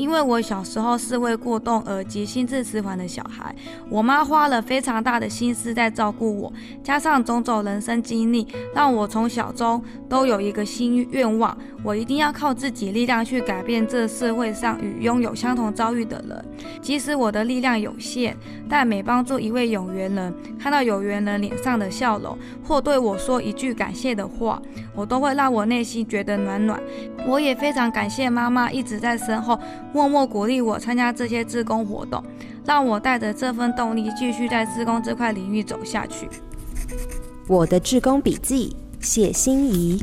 因为我小时候是位过动儿及心智迟缓的小孩，我妈花了非常大的心思在照顾我，加上种种人生经历，让我从小中都有一个心愿望，我一定要靠自己力量去改变这社会上与拥有相同遭遇的人。即使我的力量有限，但每帮助一位有缘人，看到有缘人脸上的笑容，或对我说一句感谢的话，我都会让我内心觉得暖暖。我也非常感谢妈妈一直在身后默默鼓励我参加这些志工活动，让我带着这份动力继续在志工这块领域走下去。我的志工笔记，谢心怡。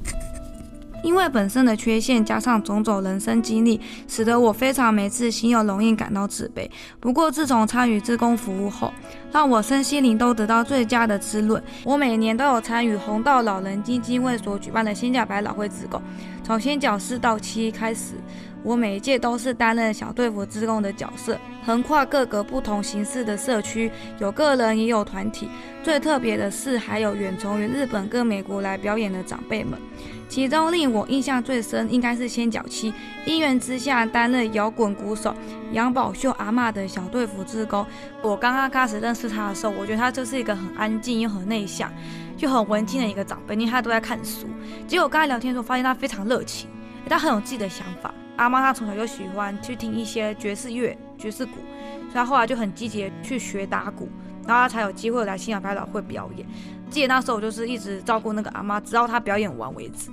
因为本身的缺陷，加上种种人生经历，使得我非常每次心有容易感到自卑。不过自从参与志工服务后，让我身心灵都得到最佳的滋润。我每年都有参与红道老人基金会所举办的仙脚百老汇志工，从仙脚四到七开始。我每一届都是担任小队服职工的角色，横跨各个不同形式的社区，有个人也有团体。最特别的是，还有远从于日本跟美国来表演的长辈们。其中令我印象最深，应该是先脚七，因缘之下担任摇滚鼓手杨宝秀阿嬷的小队服职工。我刚刚开始认识他的时候，我觉得他就是一个很安静又很内向，就很文静的一个长辈，因为他都在看书。结果跟他聊天的时候，发现他非常热情，他很有自己的想法。阿妈她从小就喜欢去听一些爵士乐、爵士鼓，所以她后来就很积极去学打鼓，然后她才有机会来新亚百老汇表演。记得那时候我就是一直照顾那个阿妈，直到她表演完为止。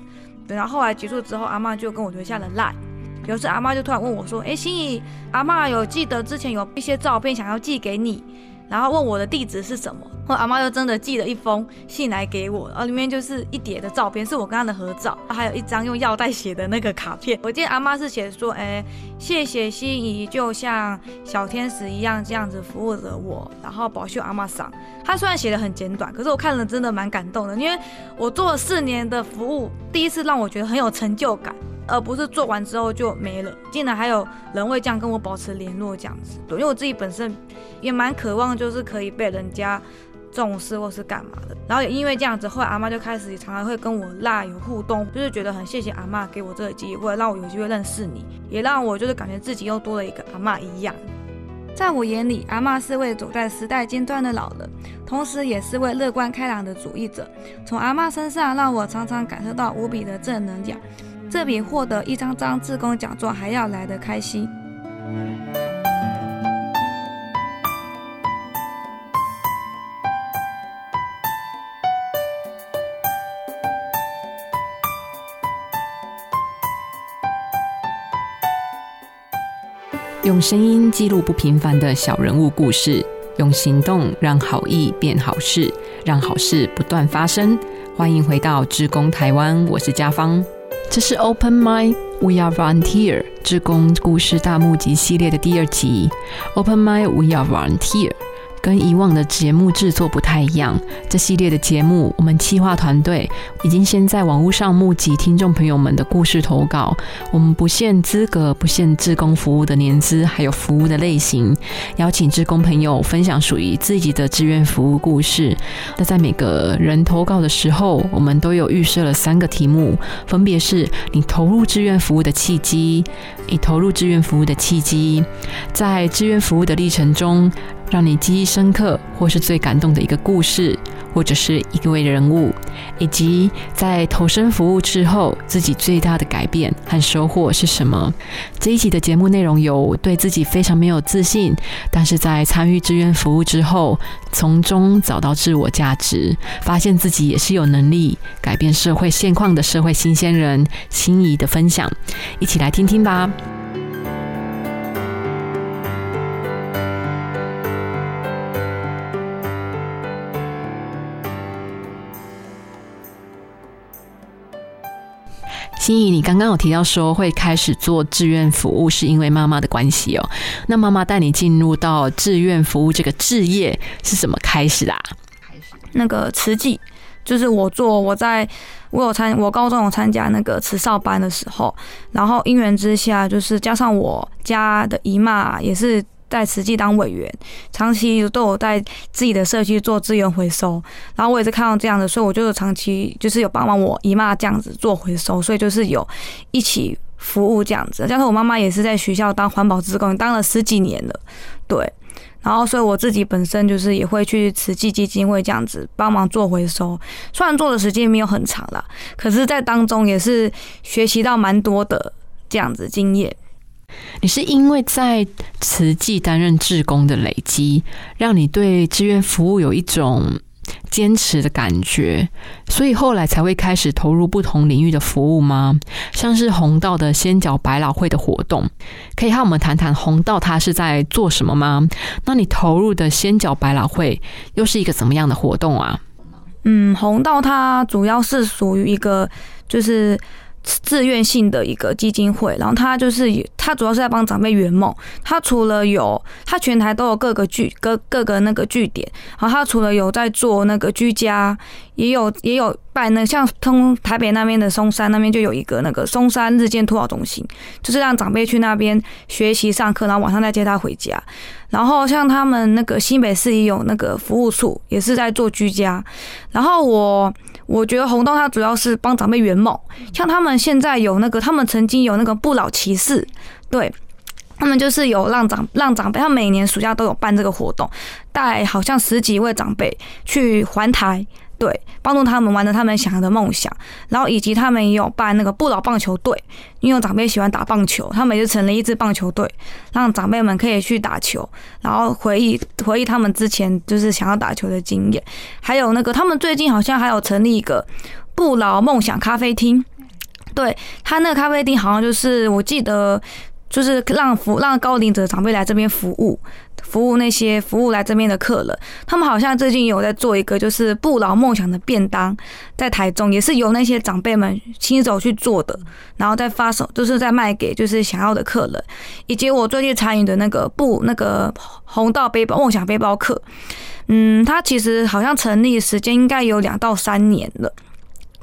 对，然后后来结束之后，阿妈就跟我留下了赖。有一次阿妈就突然问我说：“哎，心怡，阿妈有记得之前有一些照片想要寄给你。”然后问我的地址是什么，后阿妈就真的寄了一封信来给我，然后里面就是一叠的照片，是我跟她的合照，还有一张用药袋写的那个卡片。我记得阿妈是写说，哎，谢谢心仪，就像小天使一样这样子服务着我，然后保佑阿妈赏。她虽然写的很简短，可是我看了真的蛮感动的，因为我做了四年的服务，第一次让我觉得很有成就感。而不是做完之后就没了，竟然还有人会这样跟我保持联络这样子，对，因为我自己本身也蛮渴望，就是可以被人家重视或是干嘛的。然后也因为这样子，后来阿妈就开始常常会跟我拉有互动，就是觉得很谢谢阿妈给我这个机会，让我有机会认识你，也让我就是感觉自己又多了一个阿妈一样。在我眼里，阿妈是位走在时代尖端的老人，同时也是位乐观开朗的主义者。从阿妈身上，让我常常感受到无比的正能量。这比获得一张张自工奖状还要来得开心。用声音记录不平凡的小人物故事，用行动让好意变好事，让好事不断发生。欢迎回到职工台湾，我是家芳。这是 Open Mind We Are Volunteer 志工故事大募集系列的第二集。Open Mind We Are Volunteer。跟以往的节目制作不太一样，这系列的节目，我们企划团队已经先在网络上募集听众朋友们的故事投稿。我们不限资格，不限志工服务的年资，还有服务的类型，邀请志工朋友分享属于自己的志愿服务故事。那在每个人投稿的时候，我们都有预设了三个题目，分别是你投入志愿服务的契机，你投入志愿服务的契机，在志愿服务的历程中。让你记忆深刻，或是最感动的一个故事，或者是一位人物，以及在投身服务之后，自己最大的改变和收获是什么？这一集的节目内容有对自己非常没有自信，但是在参与志愿服务之后，从中找到自我价值，发现自己也是有能力改变社会现况的社会新鲜人，心仪的分享，一起来听听吧。心怡，你刚刚有提到说会开始做志愿服务，是因为妈妈的关系哦。那妈妈带你进入到志愿服务这个志业是怎么开始的？开始那个慈济，就是我做我在我有参我高中有参加那个慈少班的时候，然后因缘之下，就是加上我家的姨妈也是。在慈济当委员，长期都有在自己的社区做资源回收，然后我也是看到这样的，所以我就长期就是有帮忙我姨妈这样子做回收，所以就是有一起服务这样子。加上我妈妈也是在学校当环保职工，当了十几年了，对。然后，所以我自己本身就是也会去慈济基金会这样子帮忙做回收，虽然做的时间没有很长啦，可是，在当中也是学习到蛮多的这样子经验。你是因为在慈济担任志工的累积，让你对志愿服务有一种。坚持的感觉，所以后来才会开始投入不同领域的服务吗？像是红道的仙角百老汇的活动，可以和我们谈谈红道它是在做什么吗？那你投入的仙角百老汇又是一个怎么样的活动啊？嗯，红道它主要是属于一个就是。自愿性的一个基金会，然后他就是他主要是在帮长辈圆梦。他除了有他全台都有各个据各各个那个据点，然后他除了有在做那个居家，也有也有办那像通台北那边的松山那边就有一个那个松山日间托老中心，就是让长辈去那边学习上课，然后晚上再接他回家。然后像他们那个新北市也有那个服务处，也是在做居家。然后我。我觉得红豆它主要是帮长辈圆梦，像他们现在有那个，他们曾经有那个不老骑士，对他们就是有让长让长辈，他每年暑假都有办这个活动，带好像十几位长辈去环台。对，帮助他们完成他们想要的梦想，然后以及他们也有办那个不老棒球队，因为长辈喜欢打棒球，他们就成立一支棒球队，让长辈们可以去打球，然后回忆回忆他们之前就是想要打球的经验。还有那个，他们最近好像还有成立一个不老梦想咖啡厅，对他那个咖啡厅好像就是我记得。就是让服让高龄者长辈来这边服务，服务那些服务来这边的客人。他们好像最近有在做一个就是不老梦想的便当，在台中也是由那些长辈们亲手去做的，然后再发售，就是在卖给就是想要的客人。以及我最近参与的那个不那个红道背包梦想背包客，嗯，它其实好像成立时间应该有两到三年了。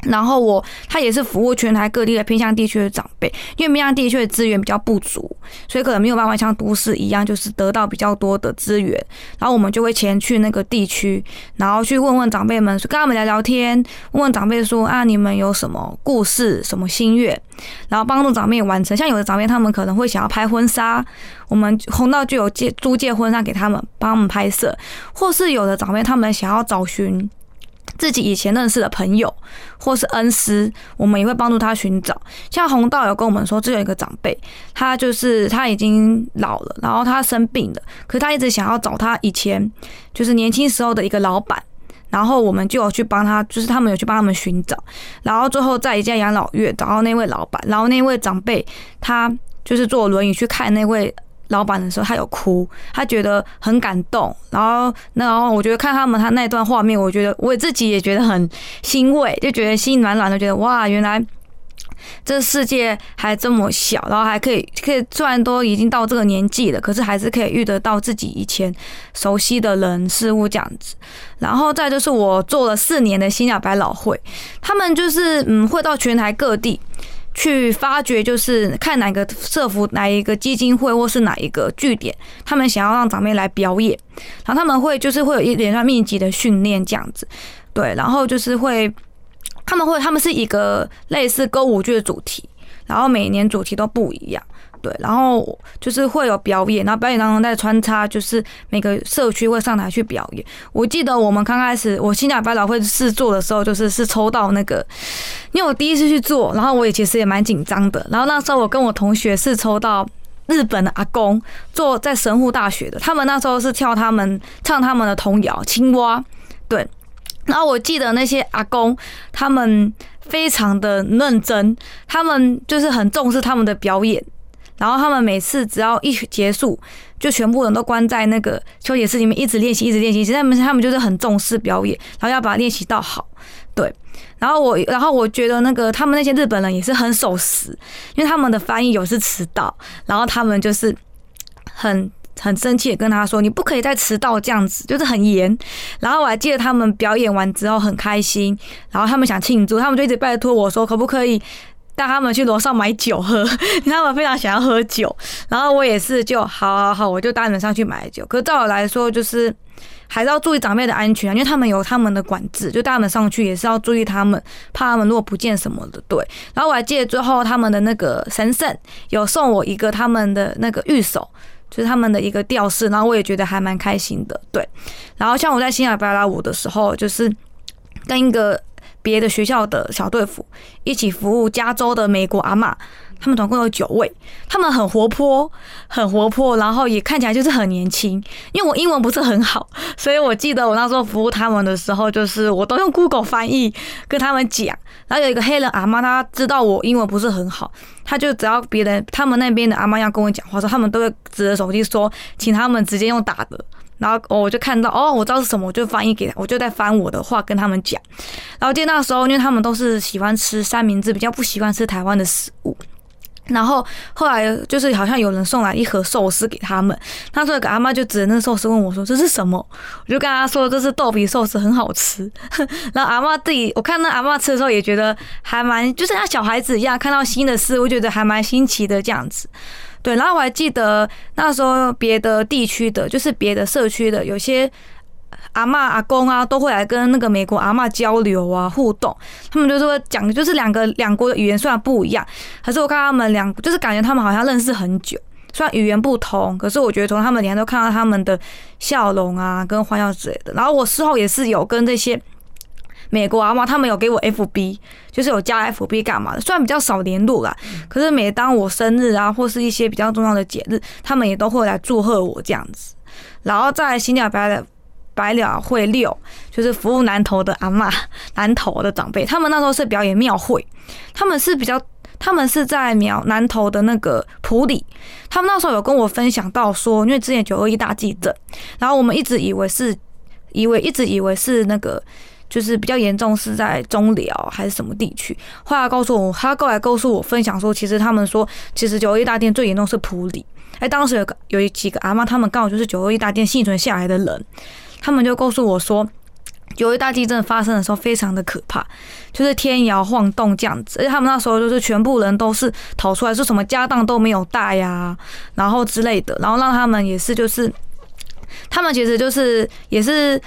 然后我他也是服务全台各地的偏向地区的长辈，因为偏向地区的资源比较不足，所以可能没有办法像都市一样，就是得到比较多的资源。然后我们就会前去那个地区，然后去问问长辈们，跟他们聊聊天，问问长辈说啊，你们有什么故事、什么心愿，然后帮助长辈完成。像有的长辈他们可能会想要拍婚纱，我们红道就有借租借婚纱给他们，帮他们拍摄，或是有的长辈他们想要找寻。自己以前认识的朋友或是恩师，我们也会帮助他寻找。像洪道有跟我们说，这有一个长辈，他就是他已经老了，然后他生病了，可是他一直想要找他以前就是年轻时候的一个老板，然后我们就有去帮他，就是他们有去帮他们寻找，然后最后在一家养老院找到那位老板，然后那位长辈他就是坐轮椅去看那位。老板的时候，他有哭，他觉得很感动。然后，然后我觉得看他们他那段画面，我觉得我自己也觉得很欣慰，就觉得心暖暖的，觉得哇，原来这世界还这么小，然后还可以可以，虽然都已经到这个年纪了，可是还是可以遇得到自己以前熟悉的人事物这样子。然后再就是我做了四年的新亚百老汇，他们就是嗯，会到全台各地。去发掘，就是看哪个社服、哪一个基金会或是哪一个据点，他们想要让长辈来表演，然后他们会就是会有一连串密集的训练这样子，对，然后就是会，他们会他们是一个类似歌舞剧的主题，然后每年主题都不一样。对，然后就是会有表演，然后表演当中再穿插，就是每个社区会上台去表演。我记得我们刚开始我新加百老汇试做的时候，就是是抽到那个，因为我第一次去做，然后我也其实也蛮紧张的。然后那时候我跟我同学是抽到日本的阿公，做在神户大学的，他们那时候是跳他们唱他们的童谣《青蛙》。对，然后我记得那些阿公他们非常的认真，他们就是很重视他们的表演。然后他们每次只要一结束，就全部人都关在那个休息室里面，一直练习，一直练习。其实他们他们就是很重视表演，然后要把练习到好。对，然后我，然后我觉得那个他们那些日本人也是很守时，因为他们的翻译有时迟到，然后他们就是很很生气的跟他说：“你不可以再迟到这样子，就是很严。”然后我还记得他们表演完之后很开心，然后他们想庆祝，他们就一直拜托我说：“可不可以？”带他们去楼上买酒喝，他们非常想要喝酒，然后我也是就好好好，我就带他们上去买酒。可是照我来说，就是还是要注意长辈的安全啊，因为他们有他们的管制，就带他们上去也是要注意他们，怕他们如果不见什么的，对。然后我还记得最后他们的那个神圣有送我一个他们的那个玉手，就是他们的一个调式，然后我也觉得还蛮开心的，对。然后像我在新海巴拉舞的时候，就是跟一个别的学校的小队服一起服务加州的美国阿嬷。他们总共有九位，他们很活泼，很活泼，然后也看起来就是很年轻。因为我英文不是很好，所以我记得我那时候服务他们的时候，就是我都用 Google 翻译跟他们讲。然后有一个黑人阿妈，她知道我英文不是很好，她就只要别人他们那边的阿妈要跟我讲话，说他们都会指着手机说，请他们直接用打的。然后我就看到哦，我知道是什么，我就翻译给他，我就在翻我的话跟他们讲。然后见那时候，因为他们都是喜欢吃三明治，比较不喜欢吃台湾的食物。然后后来就是好像有人送来一盒寿司给他们，他说：“给阿妈就指着那寿司问我说这是什么？”我就跟他说：“这是豆皮寿司，很好吃。”然后阿妈自己我看那阿妈吃的时候也觉得还蛮，就是像小孩子一样看到新的事物，觉得还蛮新奇的这样子。对，然后我还记得那时候别的地区的，就是别的社区的有些。阿妈、阿公啊，都会来跟那个美国阿妈交流啊，互动。他们就是会讲，就是两个两国的语言虽然不一样，可是我看他们两，就是感觉他们好像认识很久。虽然语言不同，可是我觉得从他们脸上都看到他们的笑容啊，跟欢笑之类的。然后我事后也是有跟这些美国阿妈，他们有给我 FB，就是有加 FB 干嘛的。虽然比较少联络啦，可是每当我生日啊，或是一些比较重要的节日，他们也都会来祝贺我这样子。然后在新加坡的。百鸟会六就是服务南投的阿妈，南投的长辈，他们那时候是表演庙会，他们是比较，他们是在苗南投的那个埔里，他们那时候有跟我分享到说，因为之前九二一大地震，然后我们一直以为是，以为一直以为是那个，就是比较严重是在中寮还是什么地区，后来告诉我，他过来告诉我分享说，其实他们说，其实九一大殿最严重是埔里，哎，当时有个有几个阿妈，他们刚好就是九一大殿幸存下来的人。他们就告诉我说，九一大地震发生的时候非常的可怕，就是天摇晃动这样子，而且他们那时候就是全部人都是逃出来，说什么家当都没有带呀，然后之类的，然后让他们也是就是，他们其实就是也是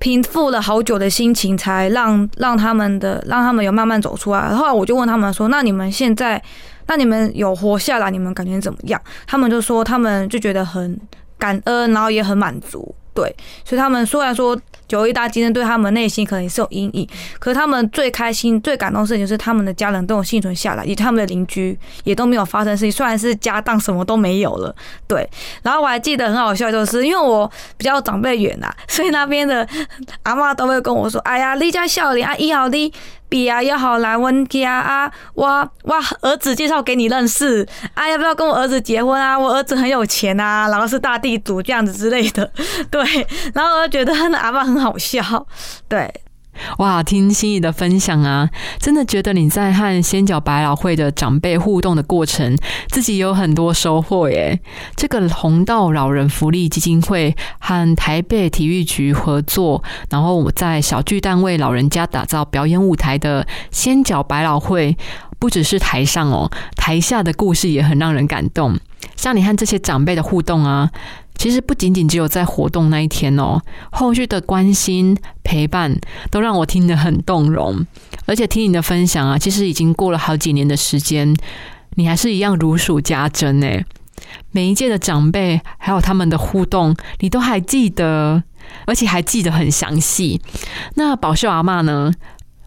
平复了好久的心情，才让让他们的让他们有慢慢走出来。后来我就问他们说，那你们现在，那你们有活下来，你们感觉怎么样？他们就说他们就觉得很感恩，然后也很满足。对，所以他们虽然说九一大地震对他们内心可能也是有阴影，可是他们最开心、最感动的事情是他们的家人都有幸存下来，以及他们的邻居也都没有发生事情。虽然是家当什么都没有了，对。然后我还记得很好笑，就是因为我比较长辈远啊，所以那边的阿妈都会跟我说：“哎呀，你家笑脸啊，一好的。”比啊要好来问家啊，我我儿子介绍给你认识啊，要不要跟我儿子结婚啊？我儿子很有钱啊，然后是大地主这样子之类的，对，然后我就觉得他的阿爸很好笑，对。哇，听心仪的分享啊，真的觉得你在和仙角百老汇的长辈互动的过程，自己有很多收获耶。这个红道老人福利基金会和台北体育局合作，然后我在小巨蛋为老人家打造表演舞台的仙角百老汇，不只是台上哦，台下的故事也很让人感动。像你和这些长辈的互动啊。其实不仅仅只有在活动那一天哦，后续的关心陪伴都让我听得很动容。而且听你的分享啊，其实已经过了好几年的时间，你还是一样如数家珍呢。每一届的长辈还有他们的互动，你都还记得，而且还记得很详细。那宝秀阿妈呢？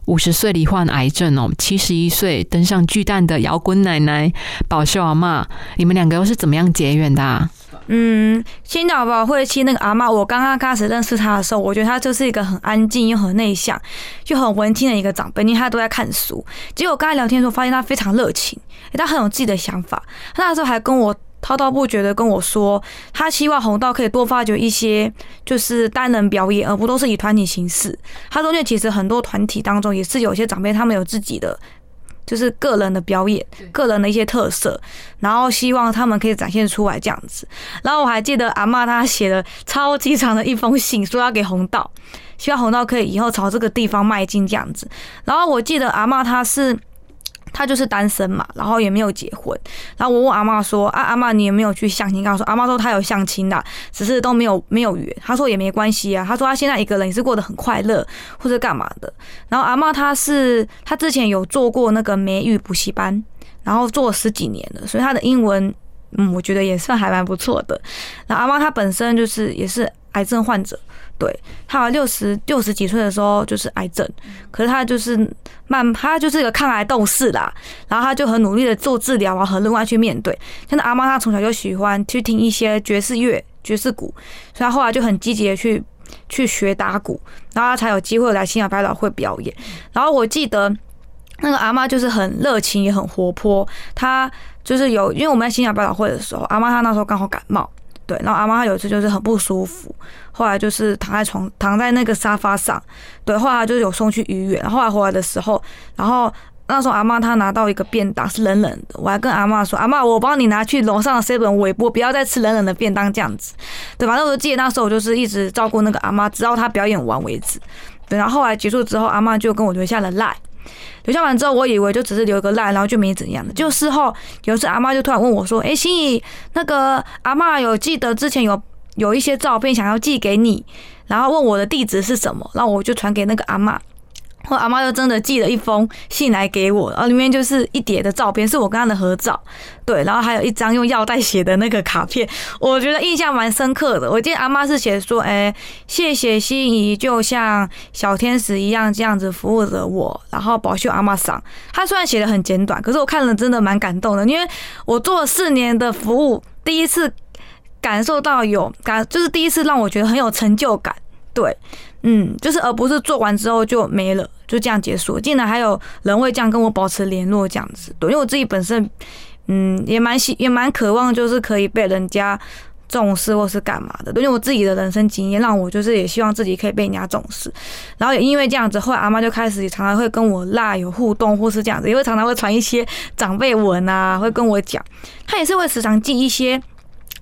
五十岁罹患癌症哦，七十一岁登上巨蛋的摇滚奶奶宝秀阿妈，你们两个又是怎么样结缘的？啊嗯，新岛宝会期那个阿妈，我刚刚开始认识他的时候，我觉得他就是一个很安静又很内向又很文静的一个长辈，因为他都在看书。结果跟他聊天的时候，发现他非常热情，他很有自己的想法。他那时候还跟我滔滔不绝的跟我说，他希望红道可以多发掘一些就是单人表演，而不都是以团体形式。他中间其实很多团体当中也是有些长辈，他们有自己的。就是个人的表演，个人的一些特色，然后希望他们可以展现出来这样子。然后我还记得阿妈她写了超级长的一封信，说要给红道，希望红道可以以后朝这个地方迈进这样子。然后我记得阿妈她是他就是单身嘛，然后也没有结婚。然后我问阿妈说：“啊，阿妈你有没有去相亲？”她说：“阿妈说她有相亲的，只是都没有没有缘。”她说也没关系啊，她说她现在一个人也是过得很快乐，或者干嘛的。然后阿妈她是她之前有做过那个美语补习班，然后做了十几年了，所以她的英文嗯，我觉得也算还蛮不错的。然后阿妈她本身就是也是癌症患者。对他六十六十几岁的时候就是癌症，可是他就是慢，他就是一个抗癌斗士啦。然后他就很努力的做治疗啊，和另外去面对。像阿妈，她从小就喜欢去听一些爵士乐、爵士鼓，所以他后来就很积极的去去学打鼓，然后他才有机会来新亚百老汇表演。然后我记得那个阿妈就是很热情，也很活泼。她就是有，因为我们在新亚百老汇的时候，阿妈她那时候刚好感冒。对，然后阿妈她有一次就是很不舒服，后来就是躺在床躺在那个沙发上，对，后来就有送去医院，后来回来的时候，然后那时候阿妈她拿到一个便当是冷冷的，我还跟阿妈说，阿妈我帮你拿去楼上的 seven 微波，不要再吃冷冷的便当这样子，对，反正我就记得那时候我就是一直照顾那个阿妈，直到她表演完为止，对，然后后来结束之后，阿妈就跟我留下了赖。留下完之后，我以为就只是留个烂，然后就没怎样的。就事后有一次，阿妈就突然问我说：“哎，心怡，那个阿妈有记得之前有有一些照片想要寄给你，然后问我的地址是什么，然后我就传给那个阿妈。”我阿妈就真的寄了一封信来给我，然后里面就是一叠的照片，是我跟她的合照，对，然后还有一张用药袋写的那个卡片，我觉得印象蛮深刻的。我记得阿妈是写说，哎，谢谢心仪，就像小天使一样这样子服务着我，然后保秀阿妈赏。她虽然写的很简短，可是我看了真的蛮感动的，因为我做了四年的服务，第一次感受到有感，就是第一次让我觉得很有成就感，对。嗯，就是而不是做完之后就没了，就这样结束。竟然还有人会这样跟我保持联络，这样子。对，因为我自己本身，嗯，也蛮喜，也蛮渴望，就是可以被人家重视或是干嘛的。因为我自己的人生经验，让我就是也希望自己可以被人家重视。然后也因为这样子，后来阿妈就开始常常会跟我拉有互动，或是这样子，也会常常会传一些长辈文啊，会跟我讲。他也是会时常寄一些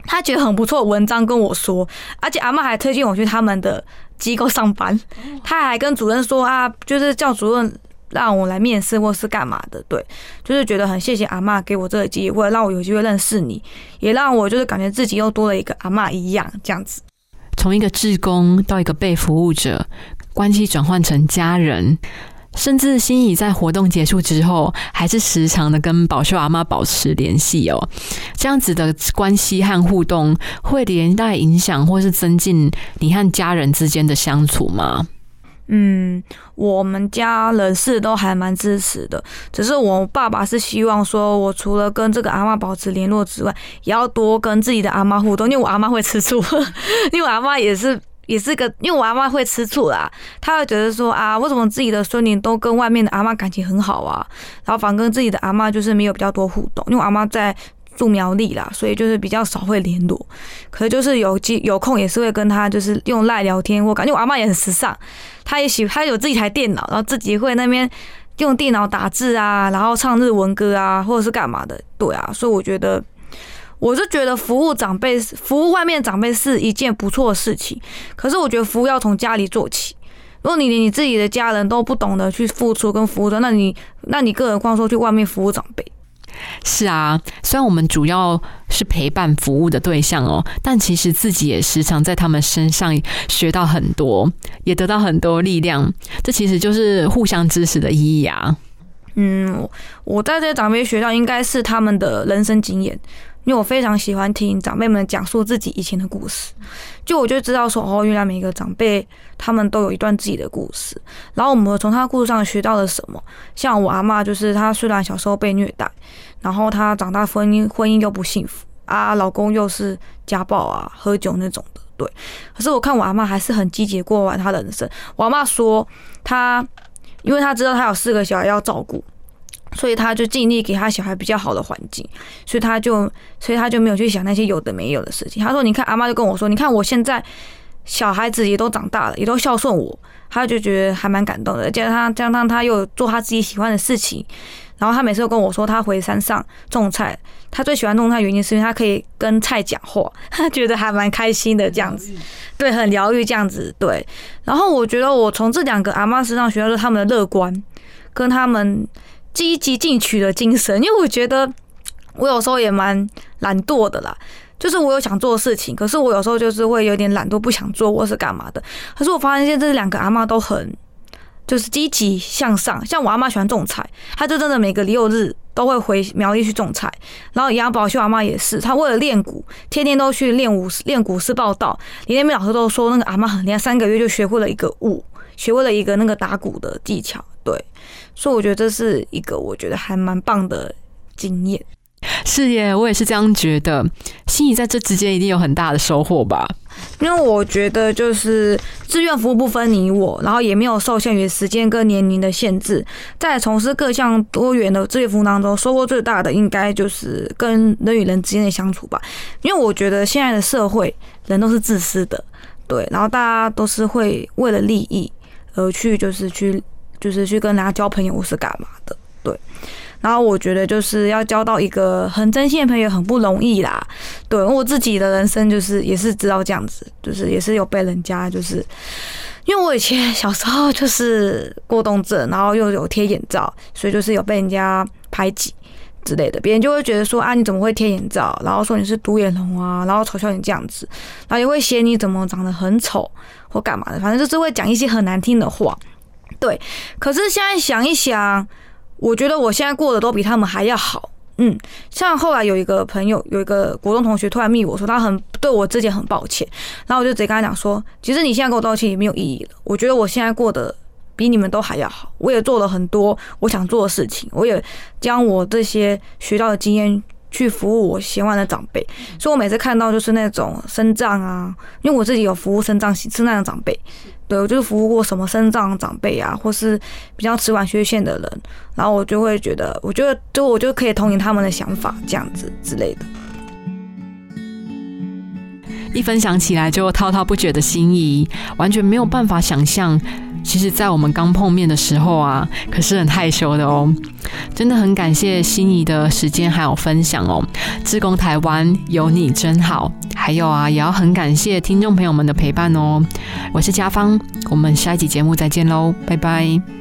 他觉得很不错的文章跟我说，而且阿妈还推荐我去他们的。机构上班，他还跟主任说啊，就是叫主任让我来面试或是干嘛的，对，就是觉得很谢谢阿妈给我这个机会，让我有机会认识你，也让我就是感觉自己又多了一个阿妈一样这样子。从一个志工到一个被服务者，关系转换成家人。甚至心仪在活动结束之后，还是时常的跟宝秀阿妈保持联系哦。这样子的关系和互动，会连带影响或是增进你和家人之间的相处吗？嗯，我们家人事都还蛮支持的，只是我爸爸是希望说，我除了跟这个阿妈保持联络之外，也要多跟自己的阿妈互动，因为我阿妈会吃醋，因为我阿妈也是。也是个，因为我阿妈会吃醋啦，她会觉得说啊，为什么自己的孙女都跟外面的阿妈感情很好啊？然后反跟自己的阿妈就是没有比较多互动，因为我阿妈在住苗栗啦，所以就是比较少会联络。可是就是有机有空也是会跟她就是用赖聊天，我感觉我阿妈也很时尚，她也喜她有自己台电脑，然后自己会那边用电脑打字啊，然后唱日文歌啊，或者是干嘛的，对啊，所以我觉得。我是觉得服务长辈、服务外面长辈是一件不错的事情，可是我觉得服务要从家里做起。如果你连你自己的家人都不懂得去付出跟服务的，那你那你更何况说去外面服务长辈？是啊，虽然我们主要是陪伴服务的对象哦，但其实自己也时常在他们身上学到很多，也得到很多力量。这其实就是互相支持的意义啊。嗯，我在这些长辈学到应该是他们的人生经验。因为我非常喜欢听长辈们讲述自己以前的故事，就我就知道说哦，原来每一个长辈他们都有一段自己的故事，然后我们从他故事上学到了什么？像我阿妈，就是她虽然小时候被虐待，然后她长大婚姻婚姻又不幸福啊，老公又是家暴啊，喝酒那种的，对。可是我看我阿妈还是很积极过完她的人生。我阿妈说，她因为她知道她有四个小孩要照顾。所以他就尽力给他小孩比较好的环境，所以他就，所以他就没有去想那些有的没有的事情。他说：“你看，阿妈就跟我说，你看我现在小孩子也都长大了，也都孝顺我。”他就觉得还蛮感动的。加上加上他又做他自己喜欢的事情，然后他每次都跟我说，他回山上种菜，他最喜欢种菜的原因是因为他可以跟菜讲话，他觉得还蛮开心的这样子，对，很疗愈这样子，对。然后我觉得我从这两个阿妈身上学到了他们的乐观，跟他们。积极进取的精神，因为我觉得我有时候也蛮懒惰的啦。就是我有想做的事情，可是我有时候就是会有点懒惰，不想做或是干嘛的。可是我发现现这两个阿妈都很就是积极向上，像我阿妈喜欢种菜，她就真的每个六日都会回苗栗去种菜。然后杨宝秀阿妈也是，她为了练鼓，天天都去练舞练鼓师报道。连那边老师都说那个阿妈很厉害，三个月就学会了一个舞，学会了一个那个打鼓的技巧。对，所以我觉得这是一个我觉得还蛮棒的经验。是耶，我也是这样觉得。心仪在这之间一定有很大的收获吧？因为我觉得就是志愿服务不分你我，然后也没有受限于时间跟年龄的限制，在从事各项多元的志愿服务当中，收获最大的应该就是跟人与人之间的相处吧。因为我觉得现在的社会人都是自私的，对，然后大家都是会为了利益而去，就是去，就是去跟人家交朋友或是干嘛的，对。然后我觉得就是要交到一个很真心的朋友很不容易啦，对我自己的人生就是也是知道这样子，就是也是有被人家就是，因为我以前小时候就是过动症，然后又有贴眼罩，所以就是有被人家排挤之类的，别人就会觉得说啊你怎么会贴眼罩，然后说你是独眼龙啊，然后嘲笑你这样子，然后也会嫌你怎么长得很丑或干嘛的，反正就是会讲一些很难听的话，对，可是现在想一想。我觉得我现在过得都比他们还要好，嗯，像后来有一个朋友，有一个国中同学突然密我说他很对我之前很抱歉，然后我就直接跟他讲说，其实你现在跟我道歉也没有意义了。我觉得我现在过得比你们都还要好，我也做了很多我想做的事情，我也将我这些学到的经验去服务我喜欢的长辈，所以我每次看到就是那种生障啊，因为我自己有服务生障、是那样长辈。对，我就是服务过什么身障长辈啊，或是比较迟缓缺陷的人，然后我就会觉得，我觉得就我就可以同意他们的想法，这样子之类的。一分享起来就滔滔不绝的心意，完全没有办法想象。其实，在我们刚碰面的时候啊，可是很害羞的哦。真的很感谢心仪的时间还有分享哦。志工台湾有你真好。还有啊，也要很感谢听众朋友们的陪伴哦。我是嘉芳，我们下一集节目再见喽，拜拜。